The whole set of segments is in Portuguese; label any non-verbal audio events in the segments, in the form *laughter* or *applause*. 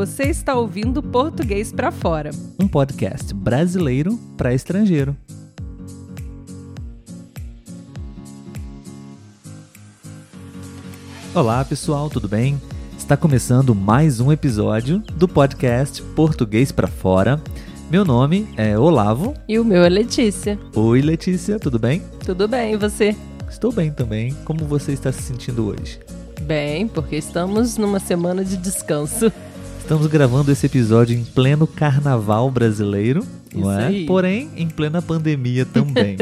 Você está ouvindo Português para Fora, um podcast brasileiro para estrangeiro. Olá, pessoal, tudo bem? Está começando mais um episódio do podcast Português para Fora. Meu nome é Olavo. E o meu é Letícia. Oi, Letícia, tudo bem? Tudo bem, e você? Estou bem também. Como você está se sentindo hoje? Bem, porque estamos numa semana de descanso. Estamos gravando esse episódio em pleno carnaval brasileiro, Isso não é? aí. Porém, em plena pandemia também.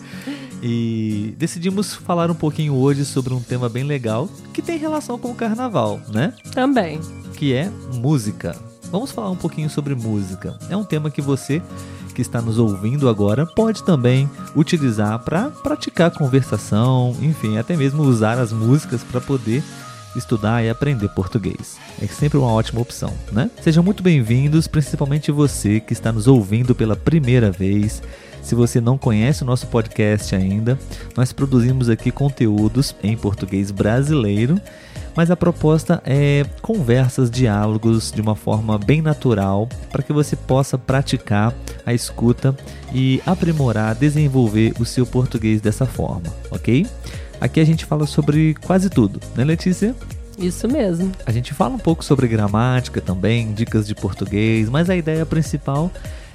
*laughs* e decidimos falar um pouquinho hoje sobre um tema bem legal que tem relação com o carnaval, né? Também. Que é música. Vamos falar um pouquinho sobre música. É um tema que você que está nos ouvindo agora pode também utilizar para praticar conversação, enfim, até mesmo usar as músicas para poder estudar e aprender português. É sempre uma ótima opção, né? Sejam muito bem-vindos, principalmente você que está nos ouvindo pela primeira vez. Se você não conhece o nosso podcast ainda, nós produzimos aqui conteúdos em português brasileiro, mas a proposta é conversas, diálogos de uma forma bem natural para que você possa praticar a escuta e aprimorar, desenvolver o seu português dessa forma, ok? Aqui a gente fala sobre quase tudo, né, Letícia? Isso mesmo. A gente fala um pouco sobre gramática também, dicas de português, mas a ideia principal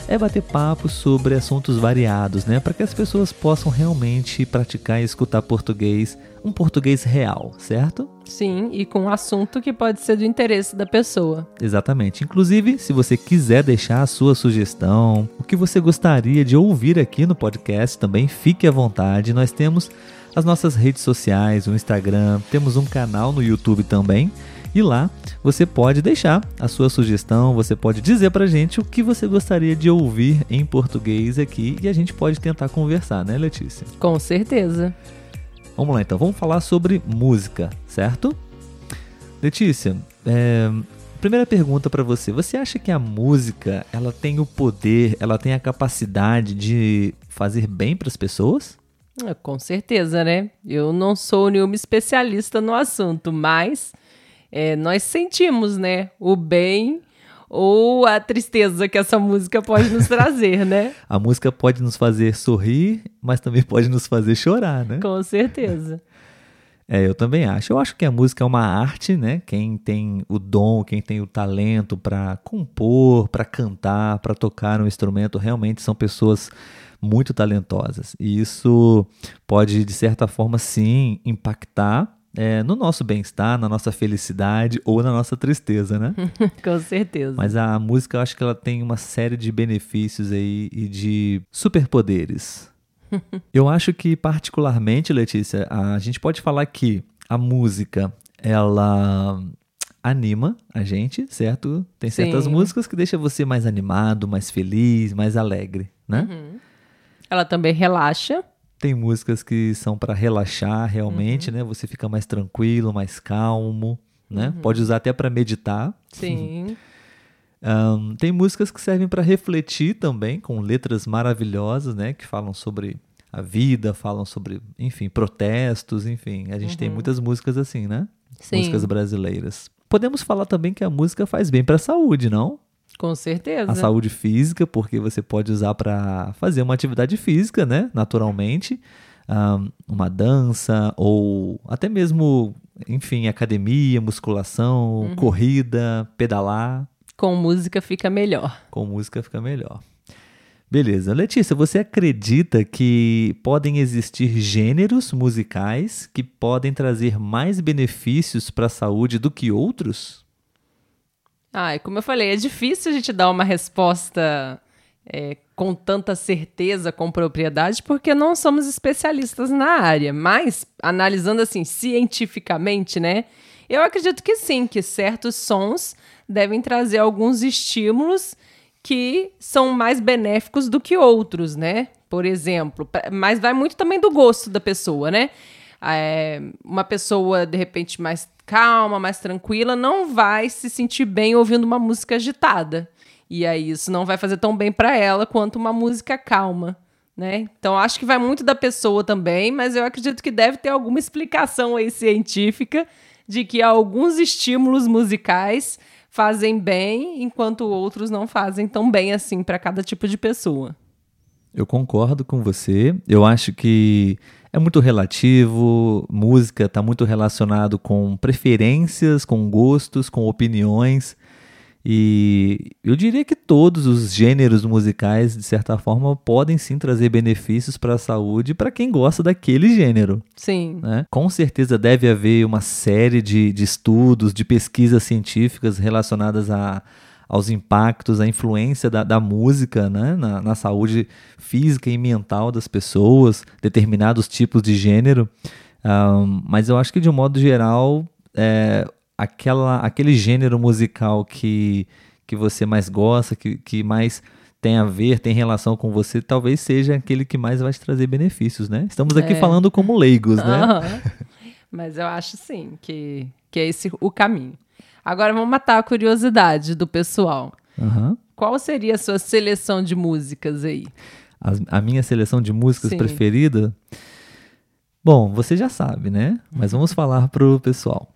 é bater papo sobre assuntos variados, né? Para que as pessoas possam realmente praticar e escutar português, um português real, certo? Sim, e com um assunto que pode ser do interesse da pessoa. Exatamente. Inclusive, se você quiser deixar a sua sugestão, o que você gostaria de ouvir aqui no podcast, também fique à vontade. Nós temos as nossas redes sociais, o Instagram, temos um canal no YouTube também. E lá você pode deixar a sua sugestão, você pode dizer pra gente o que você gostaria de ouvir em português aqui e a gente pode tentar conversar, né, Letícia? Com certeza. Vamos lá então, vamos falar sobre música, certo? Letícia, é, primeira pergunta para você. Você acha que a música ela tem o poder, ela tem a capacidade de fazer bem para as pessoas? É, Com certeza, né? Eu não sou nenhuma especialista no assunto, mas é, nós sentimos, né? O bem ou a tristeza que essa música pode nos trazer, né? *laughs* A música pode nos fazer sorrir, mas também pode nos fazer chorar, né? Com certeza. É, eu também acho. Eu acho que a música é uma arte, né? Quem tem o dom, quem tem o talento para compor, para cantar, para tocar um instrumento, realmente são pessoas muito talentosas. E isso pode, de certa forma, sim, impactar é, no nosso bem-estar, na nossa felicidade ou na nossa tristeza, né? *laughs* Com certeza. Mas a música, eu acho que ela tem uma série de benefícios aí e de superpoderes. Eu acho que, particularmente, Letícia, a gente pode falar que a música, ela anima a gente, certo? Tem certas Sim. músicas que deixam você mais animado, mais feliz, mais alegre, né? Uhum. Ela também relaxa. Tem músicas que são para relaxar realmente, né? Você fica mais tranquilo, mais calmo, né? Pode usar até para meditar. Sim. Ahn, tem músicas que servem para refletir também, com letras maravilhosas, né? Que falam sobre a vida, falam sobre, enfim, protestos, enfim. A gente tem muitas músicas assim, né? Sim. Músicas brasileiras. Podemos falar também que a música faz bem para a saúde, não? Com certeza. A saúde física, porque você pode usar para fazer uma atividade física, né? Naturalmente. Ahn, uma dança, ou até mesmo, enfim, academia, musculação, corrida, pedalar. Com música fica melhor. Com música fica melhor. Beleza. Letícia, você acredita que podem existir gêneros musicais que podem trazer mais benefícios para a saúde do que outros? Ah, e como eu falei, é difícil a gente dar uma resposta é, com tanta certeza, com propriedade, porque não somos especialistas na área. Mas, analisando assim, cientificamente, né? Eu acredito que sim, que certos sons devem trazer alguns estímulos que são mais benéficos do que outros, né? Por exemplo, mas vai muito também do gosto da pessoa, né? É, uma pessoa, de repente, mais calma, mais tranquila, não vai se sentir bem ouvindo uma música agitada. E aí isso não vai fazer tão bem para ela quanto uma música calma, né? Então acho que vai muito da pessoa também, mas eu acredito que deve ter alguma explicação aí científica de que alguns estímulos musicais fazem bem, enquanto outros não fazem tão bem assim para cada tipo de pessoa. Eu concordo com você. Eu acho que é muito relativo, música está muito relacionado com preferências, com gostos, com opiniões. E eu diria que todos os gêneros musicais, de certa forma, podem sim trazer benefícios para a saúde para quem gosta daquele gênero. Sim. Né? Com certeza deve haver uma série de, de estudos, de pesquisas científicas relacionadas a, aos impactos, à influência da, da música né? na, na saúde física e mental das pessoas, determinados tipos de gênero. Um, mas eu acho que, de um modo geral, é, aquela, aquele gênero musical que, que você mais gosta, que, que mais tem a ver, tem relação com você, talvez seja aquele que mais vai te trazer benefícios, né? Estamos aqui é. falando como leigos, né? Uhum. Mas eu acho sim que, que é esse o caminho. Agora vamos matar a curiosidade do pessoal. Uhum. Qual seria a sua seleção de músicas aí? A, a minha seleção de músicas sim. preferida? Bom, você já sabe, né? Mas vamos falar pro pessoal.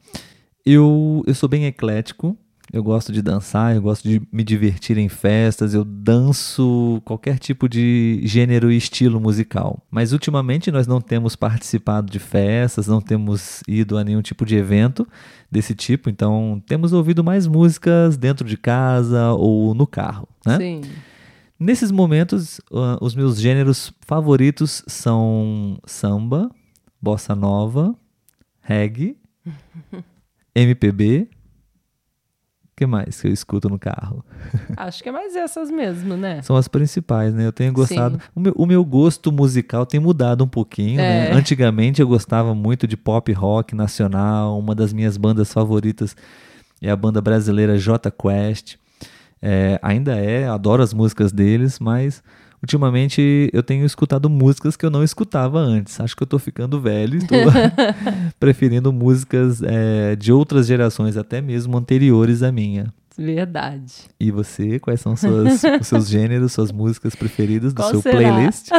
Eu, eu sou bem eclético, eu gosto de dançar, eu gosto de me divertir em festas, eu danço qualquer tipo de gênero e estilo musical. Mas ultimamente nós não temos participado de festas, não temos ido a nenhum tipo de evento desse tipo, então temos ouvido mais músicas dentro de casa ou no carro, né? Sim. Nesses momentos, uh, os meus gêneros favoritos são samba, bossa nova, reggae *laughs* MPB. O que mais que eu escuto no carro? *laughs* Acho que é mais essas mesmo, né? São as principais, né? Eu tenho gostado. O meu, o meu, gosto musical tem mudado um pouquinho, né? é. né? Antigamente eu gostava muito de pop rock nacional. Uma das minhas bandas favoritas é a banda brasileira J Quest. É, ainda é, adoro as músicas deles, mas ultimamente eu tenho escutado músicas que eu não escutava antes. Acho que eu tô ficando velho, estou *laughs* *laughs* preferindo músicas é, de outras gerações, até mesmo anteriores à minha. Verdade. E você, quais são suas, *laughs* os seus gêneros, suas músicas preferidas do Qual seu será? playlist?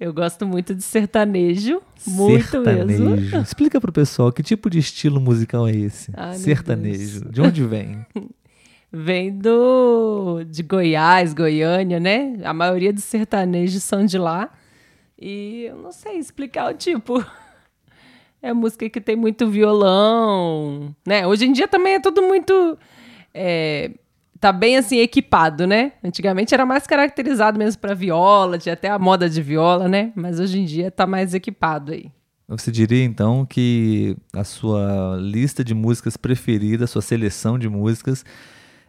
Eu gosto muito de sertanejo, muito sertanejo. mesmo. Explica pro pessoal que tipo de estilo musical é esse? Ai, sertanejo. De onde vem? Vem do de Goiás, Goiânia, né? A maioria dos sertanejos são de lá. E eu não sei explicar o tipo. *laughs* É música que tem muito violão, né? Hoje em dia também é tudo muito é, tá bem assim equipado, né? Antigamente era mais caracterizado mesmo para viola, tinha até a moda de viola, né? Mas hoje em dia tá mais equipado aí. Você diria então que a sua lista de músicas preferida, a sua seleção de músicas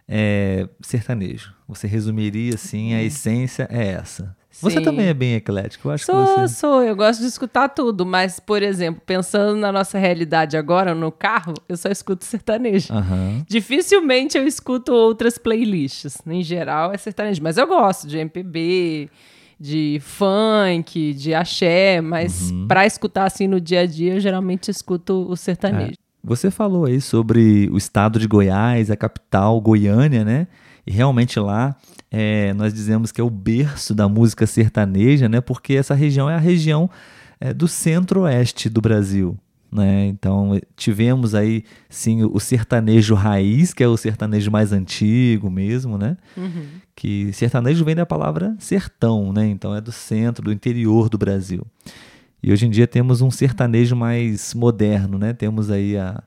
é, sertanejo. Você resumiria assim, a hum. essência é essa. Você Sim. também é bem eclético, eu acho sou, que você... Sou, eu gosto de escutar tudo, mas, por exemplo, pensando na nossa realidade agora, no carro, eu só escuto sertanejo. Uhum. Dificilmente eu escuto outras playlists. Em geral é sertanejo, mas eu gosto de MPB, de funk, de axé, mas uhum. para escutar assim no dia a dia, eu geralmente escuto o sertanejo. É. Você falou aí sobre o estado de Goiás, a capital Goiânia, né? E realmente lá é, nós dizemos que é o berço da música sertaneja, né? Porque essa região é a região é, do centro-oeste do Brasil. Né? Então tivemos aí sim o sertanejo raiz, que é o sertanejo mais antigo mesmo, né? Uhum. Que sertanejo vem da palavra sertão, né? Então é do centro, do interior do Brasil. E hoje em dia temos um sertanejo mais moderno, né? Temos aí a,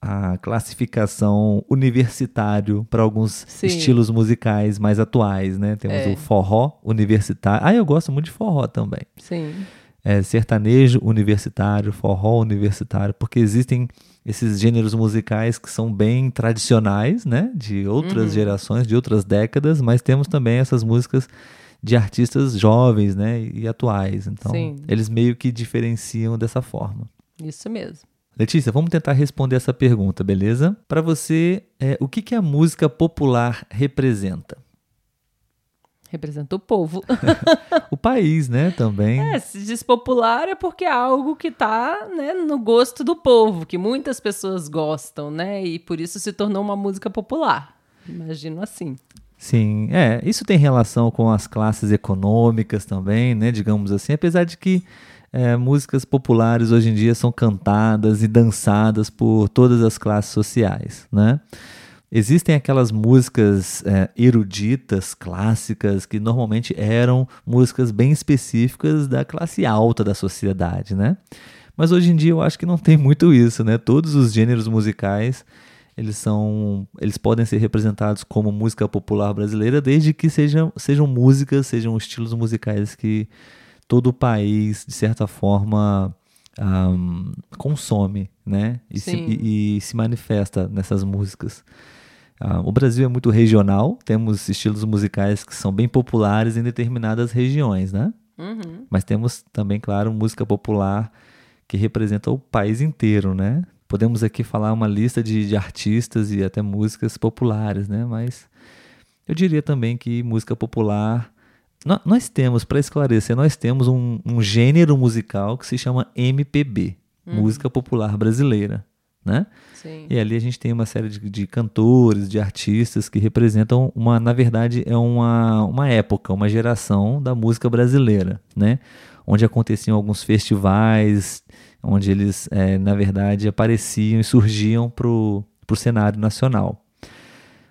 a classificação universitário para alguns Sim. estilos musicais mais atuais, né? Temos É. o forró universitário. Ah, eu gosto muito de forró também. Sim. É, sertanejo universitário, forró universitário, porque existem esses gêneros musicais que são bem tradicionais, né? De outras Uhum. gerações, de outras décadas, mas temos também essas músicas de artistas jovens, né? E atuais. Então, Sim. eles meio que diferenciam dessa forma. Isso mesmo. Letícia, vamos tentar responder essa pergunta, beleza? Para você, é, o que, que a música popular representa? Representa o povo. *laughs* O país, né? Também. É, se diz popular é porque é algo que tá né, no gosto do povo, que muitas pessoas gostam, né? E por isso se tornou uma música popular. Imagino assim. Sim, é. Isso tem relação com as classes econômicas também, né? Digamos assim, apesar de que é, músicas populares hoje em dia são cantadas e dançadas por todas as classes sociais, né? Existem aquelas músicas é, eruditas, clássicas, que normalmente eram músicas bem específicas da classe alta da sociedade, né? Mas hoje em dia eu acho que não tem muito isso, né? Todos os gêneros musicais eles são eles podem ser representados como música popular brasileira desde que sejam, sejam músicas, sejam estilos musicais que todo o país, de certa forma, um, consome, né? E se, e, e se, manifesta nessas músicas. Uh, o Brasil é muito regional, temos estilos musicais que são bem populares em determinadas regiões, né? Uhum. Mas temos também, claro, música popular que representa o país inteiro, né? Podemos aqui falar uma lista de, de artistas e até músicas populares, né? Mas eu diria também que música popular. Nós temos, para esclarecer, nós temos um, um, gênero musical que se chama MPB, uhum. música popular brasileira, né? Sim. E ali a gente tem uma série de, de, cantores, de artistas que representam uma, na verdade, é uma, uma época, uma geração da música brasileira, né? Onde aconteciam alguns festivais onde eles, é, na verdade, apareciam e surgiam para o cenário nacional.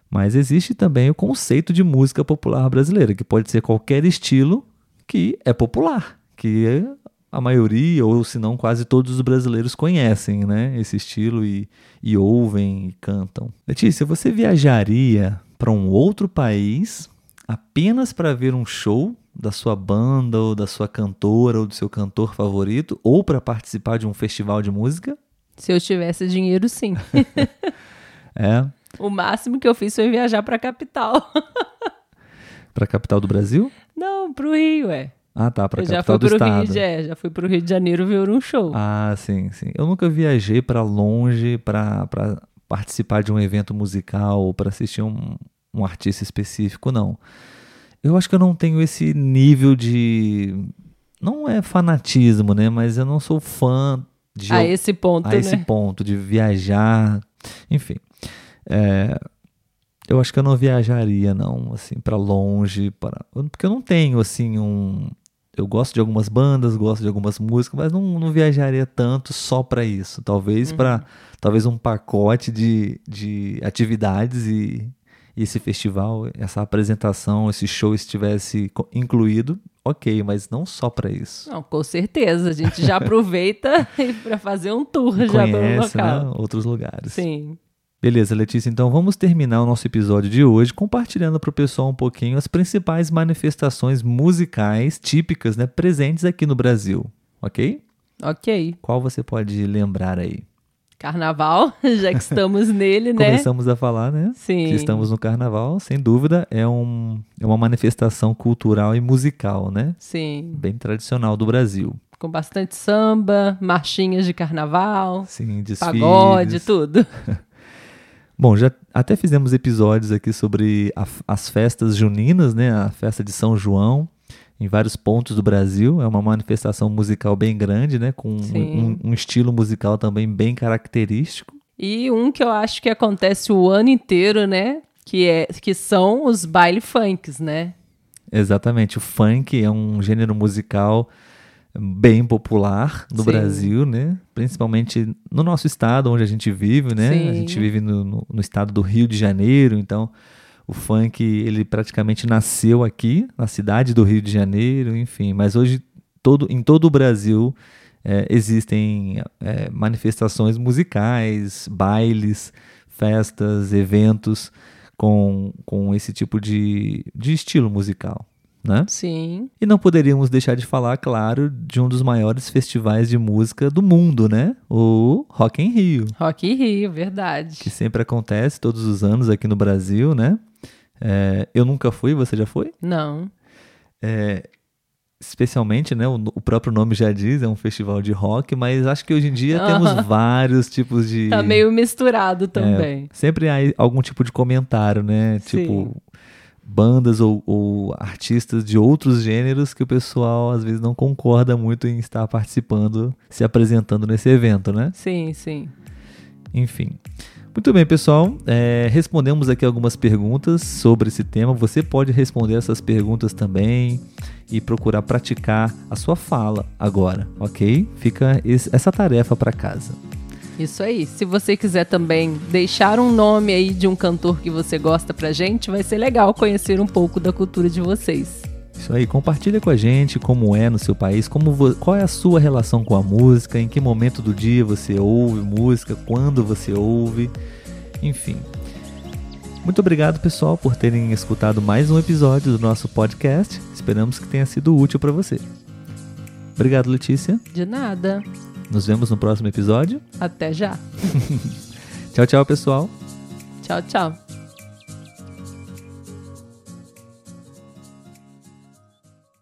Mas existe também o conceito de música popular brasileira, que pode ser qualquer estilo que é popular, que a maioria, ou se não quase todos os brasileiros conhecem né, esse estilo e, e ouvem e cantam. Letícia, você viajaria para um outro país apenas para ver um show da sua banda ou da sua cantora ou do seu cantor favorito ou para participar de um festival de música? Se eu tivesse dinheiro, sim. *laughs* é. O máximo que eu fiz foi viajar para a capital. *laughs* para a capital do Brasil? Não, para o Rio, é. Ah, tá, para a capital do estado. Rio, é, já fui para o Rio de Janeiro ver um show. Ah, sim, sim. Eu nunca viajei para longe para participar de um evento musical ou para assistir um, um artista específico, não. Eu acho que eu não tenho esse nível de. Não é fanatismo, né? Mas eu não sou fã de. A esse ponto, a né? esse ponto, de viajar. Enfim. É, eu acho que eu não viajaria, não, assim, para longe. Pra, porque eu não tenho, assim, um. Eu gosto de algumas bandas, gosto de algumas músicas, mas não, não viajaria tanto só para isso. Talvez uhum. para talvez um pacote de, de atividades e, esse festival, essa apresentação, esse show estivesse incluído, ok, mas não só para isso. Não, com certeza. A gente já aproveita *laughs* para fazer um tour e já pelo local. Né, outros lugares. Sim. Beleza, Letícia, então vamos terminar o nosso episódio de hoje compartilhando para o pessoal um pouquinho as principais manifestações musicais típicas né, presentes aqui no Brasil, ok? Ok. Qual você pode lembrar aí? Carnaval, *laughs* já que estamos nele, né? Começamos a falar, né? Sim. Que estamos no carnaval, sem dúvida, é, um, é uma manifestação cultural e musical, né? Sim. Bem tradicional do Brasil. Com bastante samba, marchinhas de carnaval, Sim, desfiles. pagode, tudo. *laughs* Bom, já até fizemos episódios aqui sobre a, as festas juninas, né? A festa de São João em vários pontos do Brasil. É uma manifestação musical bem grande, né? Com um, um, estilo musical também bem característico. E um que eu acho que acontece o ano inteiro, né? Que, é, que são os baile funks, né? Exatamente. O funk é um gênero musical bem popular no Sim. Brasil, né? Principalmente no nosso estado, onde a gente vive, né? Sim. A gente vive no, no, no estado do Rio de Janeiro, então o funk, ele praticamente nasceu aqui, na cidade do Rio de Janeiro, enfim. Mas hoje, todo, em todo o Brasil, é, existem é, manifestações musicais, bailes, festas, eventos com, com esse tipo de, de estilo musical né? Sim. E não poderíamos deixar de falar, claro, de um dos maiores festivais de música do mundo, né? O Rock in Rio. Rock in Rio, verdade. Que sempre acontece todos os anos aqui no Brasil, né? É, eu nunca fui, você já foi? Não. É, especialmente, né? O, o, próprio nome já diz, é um festival de rock, mas acho que hoje em dia temos vários tipos de. Tá meio misturado também. É, sempre há algum tipo de comentário, né? Sim. Tipo, bandas ou, ou, artistas de outros gêneros que o pessoal às vezes não concorda muito em estar participando, se apresentando nesse evento, né? Sim, sim. Enfim. Muito bem, pessoal. É, respondemos aqui algumas perguntas sobre esse tema. Você pode responder essas perguntas também e procurar praticar a sua fala agora, ok? Fica essa tarefa para casa. Isso aí. Se você quiser também deixar um nome aí de um cantor que você gosta pra gente, vai ser legal conhecer um pouco da cultura de vocês. Isso aí, compartilha com a gente como é no seu país, como qual é a sua relação com a música, em que momento do dia você ouve música, quando você ouve, enfim. Muito obrigado, pessoal, por terem escutado mais um episódio do nosso podcast. Esperamos que tenha sido útil para você. Obrigado, Letícia. De nada. Nos vemos no próximo episódio. Até já. *laughs* tchau, tchau, pessoal. Tchau, tchau.